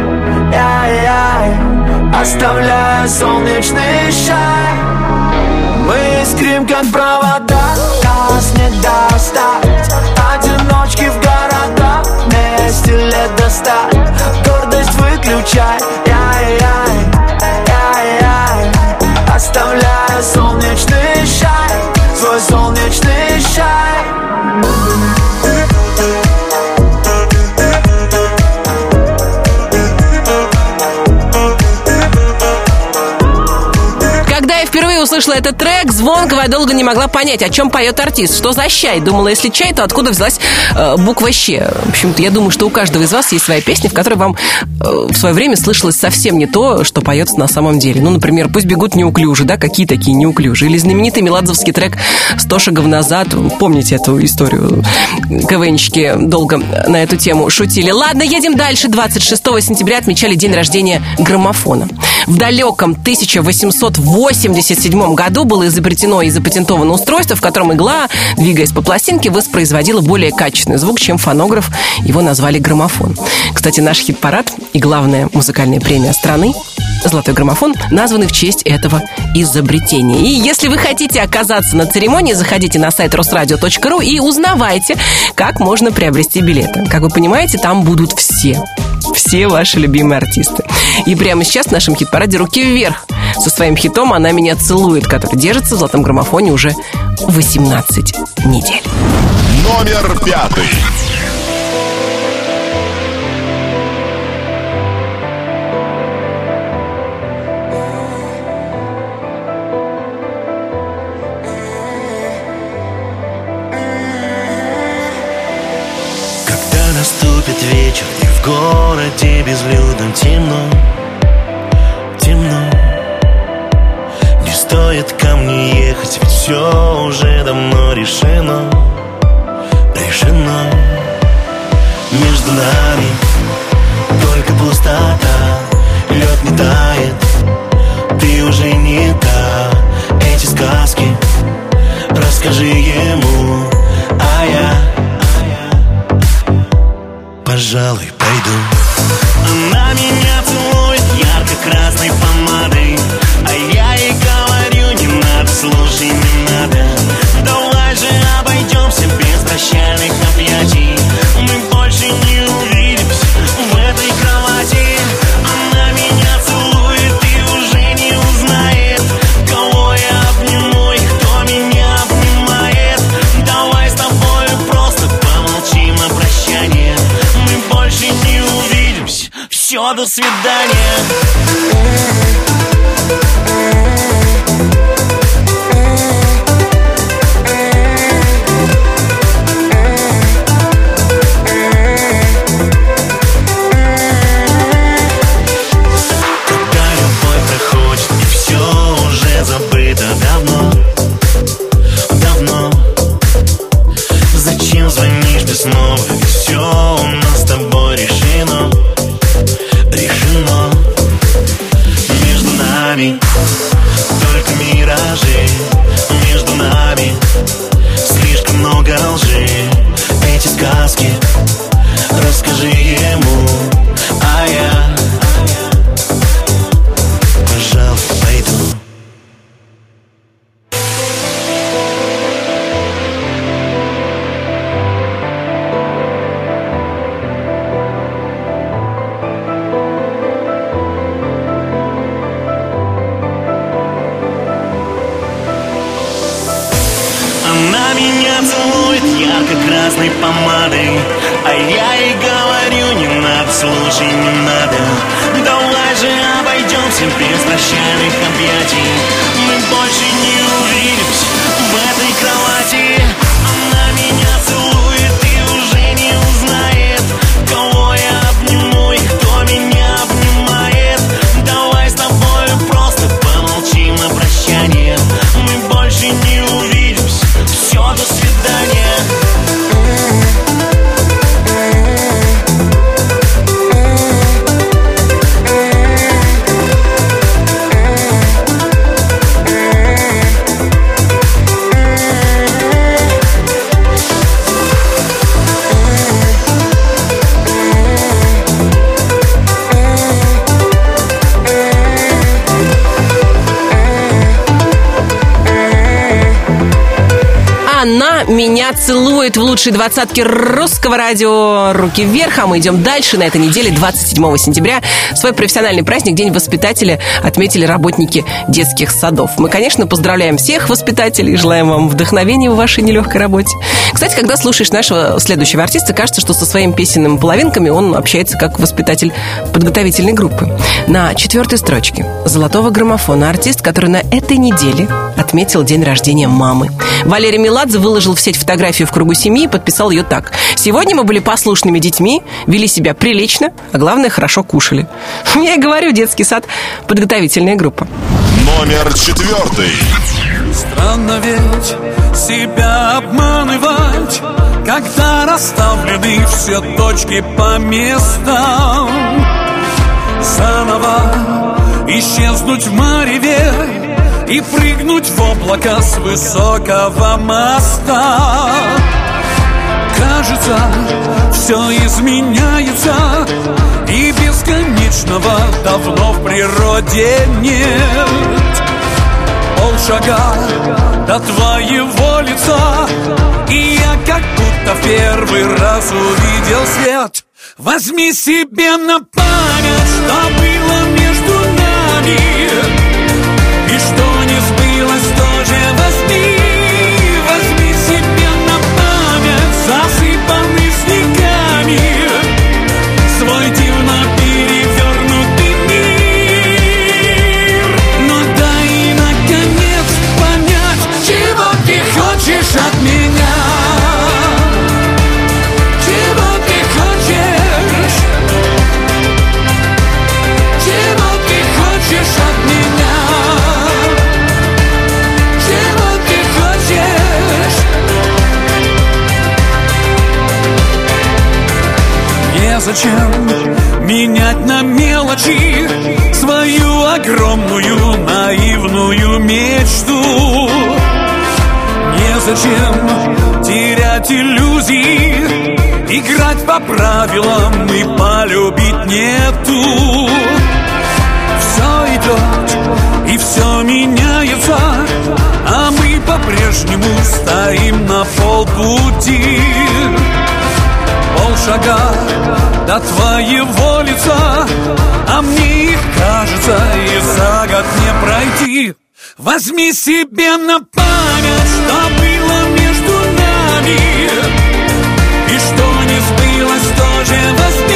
яй-яй. Оставляя солнечный шай Мы искрим как провода Нас не достать. Одиночки в города Вместе лет до ста. Гордость выключай Оставляя солнечный шай Свой солнечный шай услышала этот трек, звонкого, я долго не могла понять, о чем поет артист. Что за чай? Думала, если чай, то откуда взялась э, буква «щ»? В общем-то, я думаю, что у каждого из вас есть своя песня, в которой вам э, в свое время слышалось совсем не то, что поется на самом деле. Ну, например, «Пусть бегут неуклюже», да, какие такие неуклюжие. Или знаменитый меладзовский трек «Сто шагов назад». Помните эту историю? КВНщики долго на эту тему шутили. Ладно, едем дальше. 26 сентября отмечали день рождения граммофона. В далеком 1887 году было изобретено и запатентовано устройство, в котором игла, двигаясь по пластинке, воспроизводила более качественный звук, чем фонограф. Его назвали граммофон. Кстати, наш хит-парад и главная музыкальная премия страны «Золотой граммофон» названы в честь этого изобретения. И если вы хотите оказаться на церемонии, заходите на сайт росрадио.ру и узнавайте, как можно приобрести билеты. Как вы понимаете, там будут все. Все ваши любимые артисты. И прямо сейчас в нашем хит-параде «Руки вверх» со своим хитом «Она меня целует», который держится в золотом граммофоне уже 18 недель. Номер пятый. Когда наступит вечер И в городе безлюдном темно Темно стоит ко мне ехать Ведь все уже давно решено Решено. Между нами Только пустота Лед не тает Ты уже не та. Эти сказки Расскажи ему А я пожалуй, пойду. Она свидания меня целует в лучшей двадцатке русского радио. Руки вверх, а мы идем дальше. На этой неделе, 27 сентября, свой профессиональный праздник, День воспитателя, отметили работники детских садов. Мы, конечно, поздравляем всех воспитателей и желаем вам вдохновения в вашей нелегкой работе. Кстати, когда слушаешь нашего следующего артиста, кажется, что со своими песенными половинками он общается как воспитатель подготовительной группы. На четвертой строчке золотого граммофона артист, который на этой неделе отметил день рождения мамы. Валерий Меладзе выложил в сеть фотографию в кругу семьи и подписал ее так. «Сегодня мы были послушными детьми, вели себя прилично, а главное, хорошо кушали». Я и говорю, детский сад – подготовительная группа. Номер четвертый. Странно ведь себя обманывать Когда расставлены все точки по местам. Заново исчезнуть в мареве И прыгнуть в облако с высокого моста. Кажется, все изменяется И бесконечного давно в природе нет. Полшага до твоего лица И я как будто в первый раз увидел свет. Возьми себе на память, что было между нами. И что не сбылось, тоже Незачем менять на мелочи Свою огромную наивную мечту? Незачем терять иллюзии Играть по правилам и полюбить нету. Все идет и все меняется А мы по-прежнему стоим на полпути Полшага до твоего лица А мне их кажется и за год не пройти. Возьми себе на память, что было между нами И что не сбылось, тоже возьми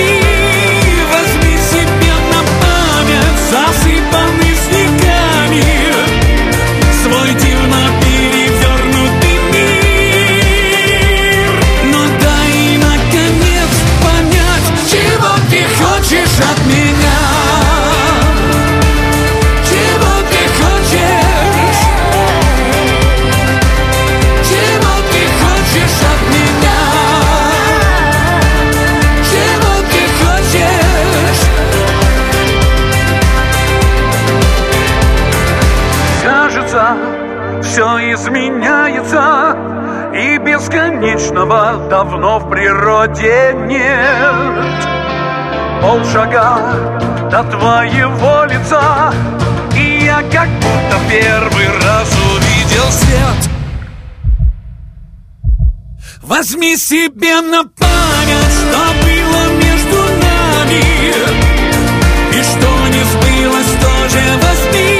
бесконечного давно в природе нет. Полшага до твоего лица И я как будто первый раз увидел свет. Возьми себе на память, что было между нами. И что не сбылось, тоже Возьми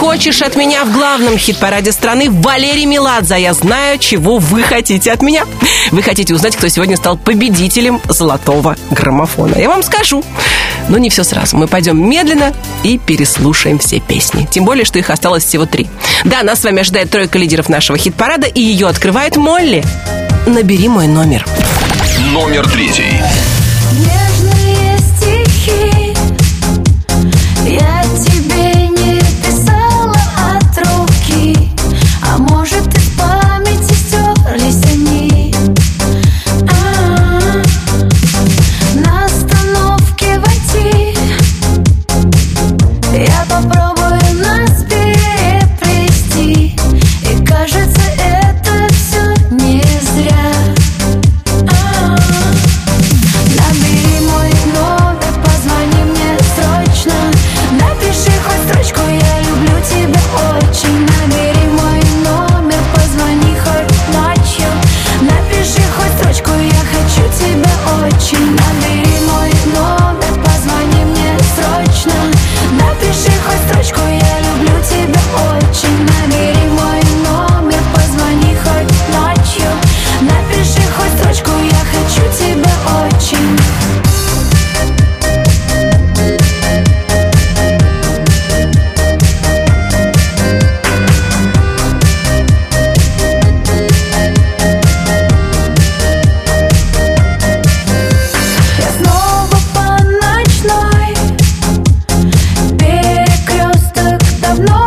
хочешь от меня в главном хит-параде страны? Валерий Меладзе. А Я знаю, чего вы хотите от меня. Вы хотите узнать, кто сегодня стал победителем золотого граммофона. Я вам скажу. Но не все сразу. Мы пойдем медленно и переслушаем все песни. Тем более, что их осталось всего три. Да, нас с вами ожидает тройка лидеров нашего хит-парада, и ее открывает Молли. Набери мой номер. Номер третий. Перекресток давно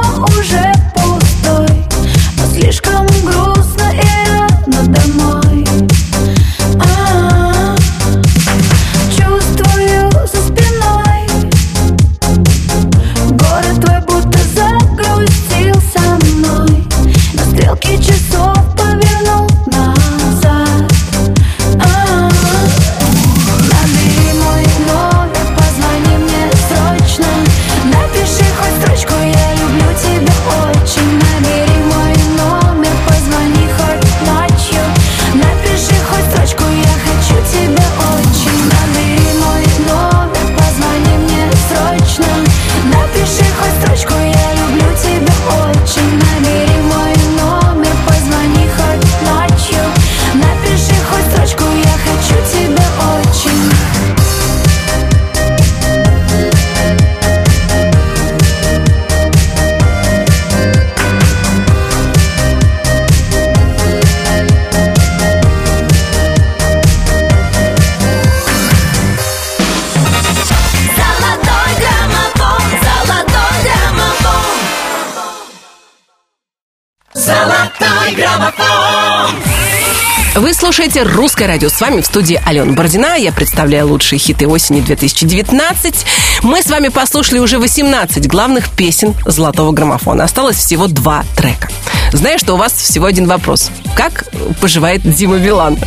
слушаете «Русское радио». С вами в студии Алена Бородина. Я представляю лучшие хиты осени 2019. Мы с вами послушали уже 18 главных песен «Золотого граммофона». Осталось всего два трека. Знаю, что у вас всего один вопрос. Как поживает Дима Билан?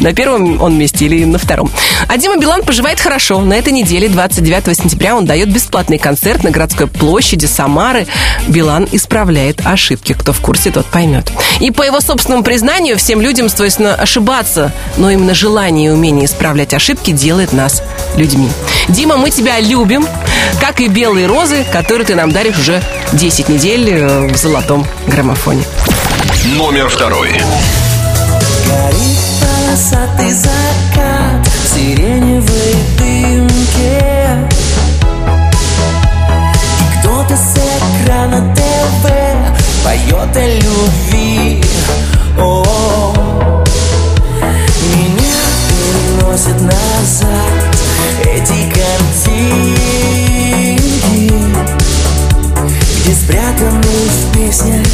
На первом он месте или на втором? А Дима Билан поживает хорошо. На этой неделе, 29 сентября, он дает бесплатный концерт на городской площади Самары. Билан исправляет ошибки. Кто в курсе, тот поймет. И по его собственному признанию, всем людям свойственно ошибаться, но именно желание и умение исправлять ошибки делает нас людьми. Дима, мы тебя любим, как и белые розы, которые ты нам даришь уже 10 недель э, в золотом граммофоне. Номер второй. Полосатый закат в сиреневой дымке. И кто-то с экрана ТВ поет о любви. О, Меня переносит назад эти картинки Где спрятаны в песнях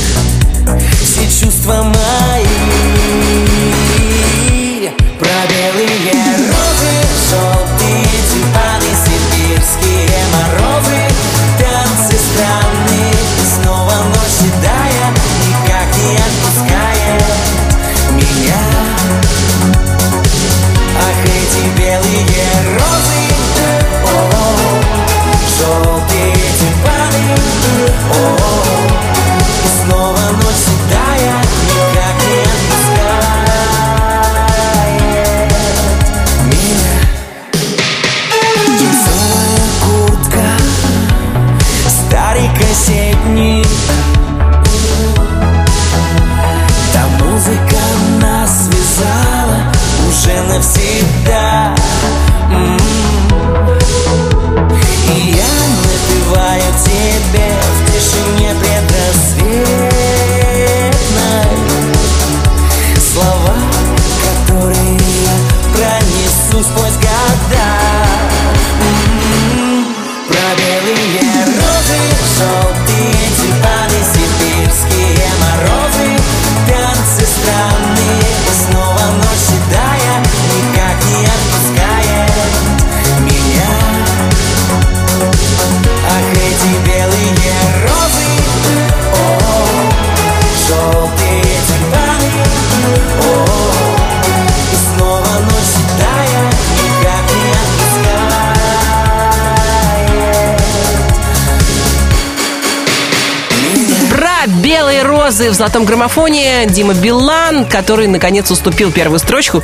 золотом граммофоне Дима Билан, который наконец уступил первую строчку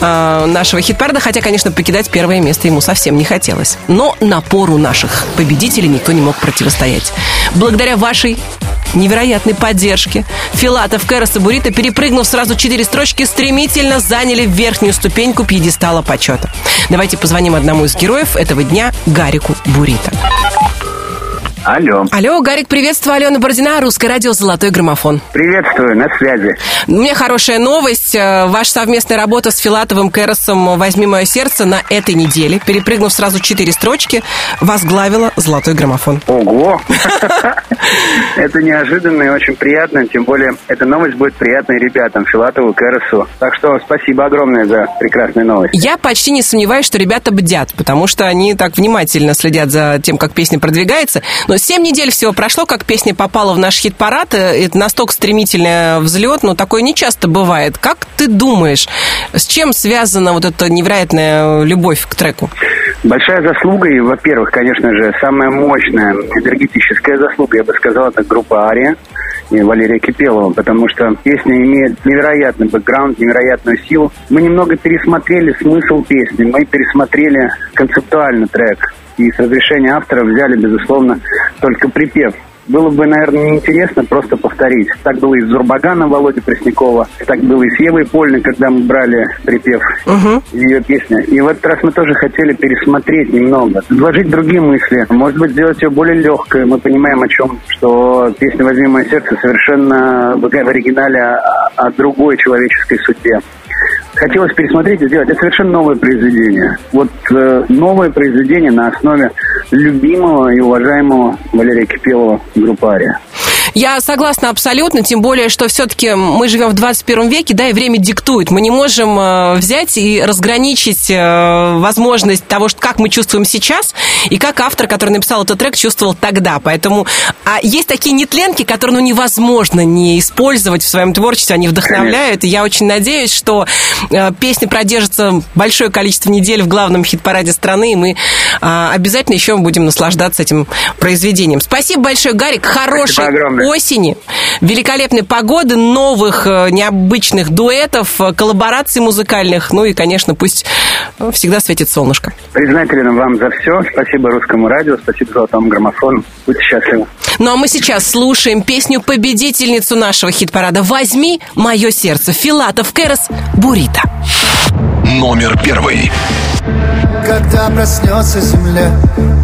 э, нашего хит-парада, хотя, конечно, покидать первое место ему совсем не хотелось. Но напору наших победителей никто не мог противостоять. Благодаря вашей невероятной поддержке Филатов, Кэрос и Бурита, перепрыгнув сразу четыре строчки, стремительно заняли верхнюю ступеньку пьедестала почета. Давайте позвоним одному из героев этого дня, Гарику Бурита. Алло. Алло, Гарик, приветствую, Алена Бородина, Русское радио «Золотой граммофон». Приветствую, на связи. У меня хорошая новость. Э, Ваша совместная работа с Филатовым Кэросом «Возьми мое сердце» на этой неделе, перепрыгнув сразу четыре строчки, возглавила «Золотой граммофон». Ого! Это неожиданно и очень приятно, тем более эта новость будет приятной ребятам, Филатову, Кэросу. Так что спасибо огромное за прекрасную новость. Я почти не сомневаюсь, что ребята бдят, потому что они так внимательно следят за тем, как песня продвигается. Но семь недель всего прошло, как песня попала в наш хит-парад. Это настолько стремительный взлет, но такое не часто бывает. Как ты думаешь, с чем связана вот эта невероятная любовь к треку? Большая заслуга, и, во-первых, конечно же, самая мощная энергетическая заслуга, я бы сказал, это группа «Ария» и Валерия Кипелова, потому что песня имеет невероятный бэкграунд, невероятную силу. Мы немного пересмотрели смысл песни, мы пересмотрели концептуально трек, и с разрешения автора взяли, безусловно, только припев. Было бы, наверное, неинтересно просто повторить. Так было и с Зурбагана Володи Преснякова, так было и с Евой Польной, когда мы брали припев Угу. ее песни. И в этот раз мы тоже хотели пересмотреть немного, вложить другие мысли, может быть, сделать ее более легкой. Мы понимаем о чем, что песня «Возьми мое сердце» совершенно в в оригинале о, о другой человеческой судьбе. Хотелось пересмотреть и сделать. Это совершенно новое произведение. Вот э, новое произведение на основе любимого и уважаемого Валерия Кипелова группы «Ария». Я согласна абсолютно, тем более, что все-таки мы живем в 21 веке, да, и время диктует. Мы не можем э, взять и разграничить э, возможность того, что, как мы чувствуем сейчас, и как автор, который написал этот трек, чувствовал тогда. Поэтому а есть такие нетленки, которые ну, невозможно не использовать в своем творчестве, они вдохновляют. И я очень надеюсь, что э, песня продержится большое количество недель в главном хит-параде страны, и мы а, обязательно еще будем наслаждаться этим произведением. Спасибо большое, Гарик. Огромное. Осени, великолепной погоды, новых э, необычных дуэтов, э, коллабораций музыкальных. Ну и, конечно, пусть э, всегда светит солнышко. Признателен вам за все. Спасибо русскому радио, спасибо золотому граммофону. Будьте счастливы. Ну а мы сейчас слушаем песню-победительницу нашего хит-парада «Возьми мое сердце» Филатов Кэрос Бурита. Номер первый. Когда проснется земля,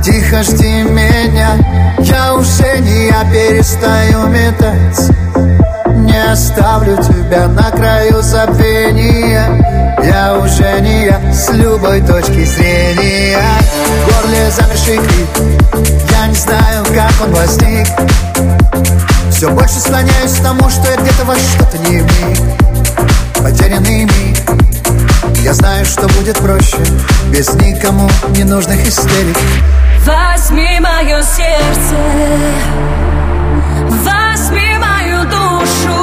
тихо жди меня Я уже не я перестаю метаться Не оставлю тебя на краю забвения. Я уже не я с любой точки зрения. В горле замерший крик. Я не знаю, как он возник. Все больше склоняюсь к тому, что я где-то во что-то не вник. Потерянный миг. Я знаю, что будет проще. Без никому ненужных истерик. Возьми мое сердце, мою душу.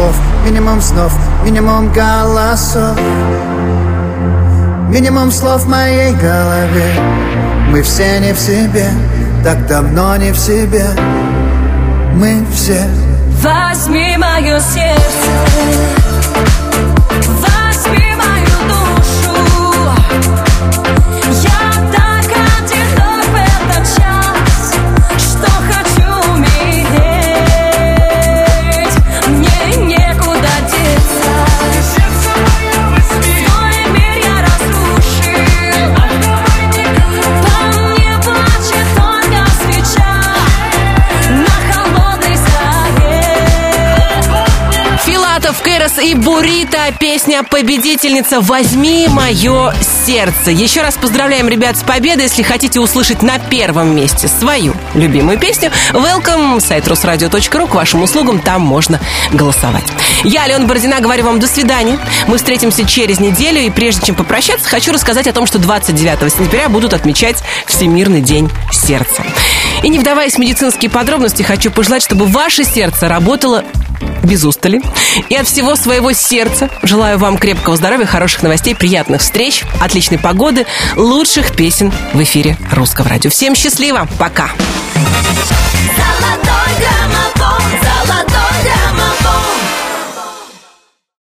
Слов, минимум снов, минимум голосов. Минимум слов в моей голове. Мы все не в себе, так давно не в себе. Мы все. Возьми мое сердце, нас и Бурита, песня победительница «Возьми мое сердце». Еще раз поздравляем ребят с победой. Если хотите услышать на первом месте свою любимую песню, welcome, сайт русрадио.ру, к вашим услугам, там можно голосовать. Я, Алена Бородина, говорю вам до свидания. Мы встретимся через неделю, и прежде чем попрощаться, хочу рассказать о том, что 29 сентября будут отмечать Всемирный день сердца. И не вдаваясь в медицинские подробности, хочу пожелать, чтобы ваше сердце работало без устали. И от всего своего сердца желаю вам крепкого здоровья, хороших новостей, приятных встреч, отличной погоды, лучших песен в эфире Русского радио. Всем счастливо, пока! Золотой граммофон, золотой граммофон.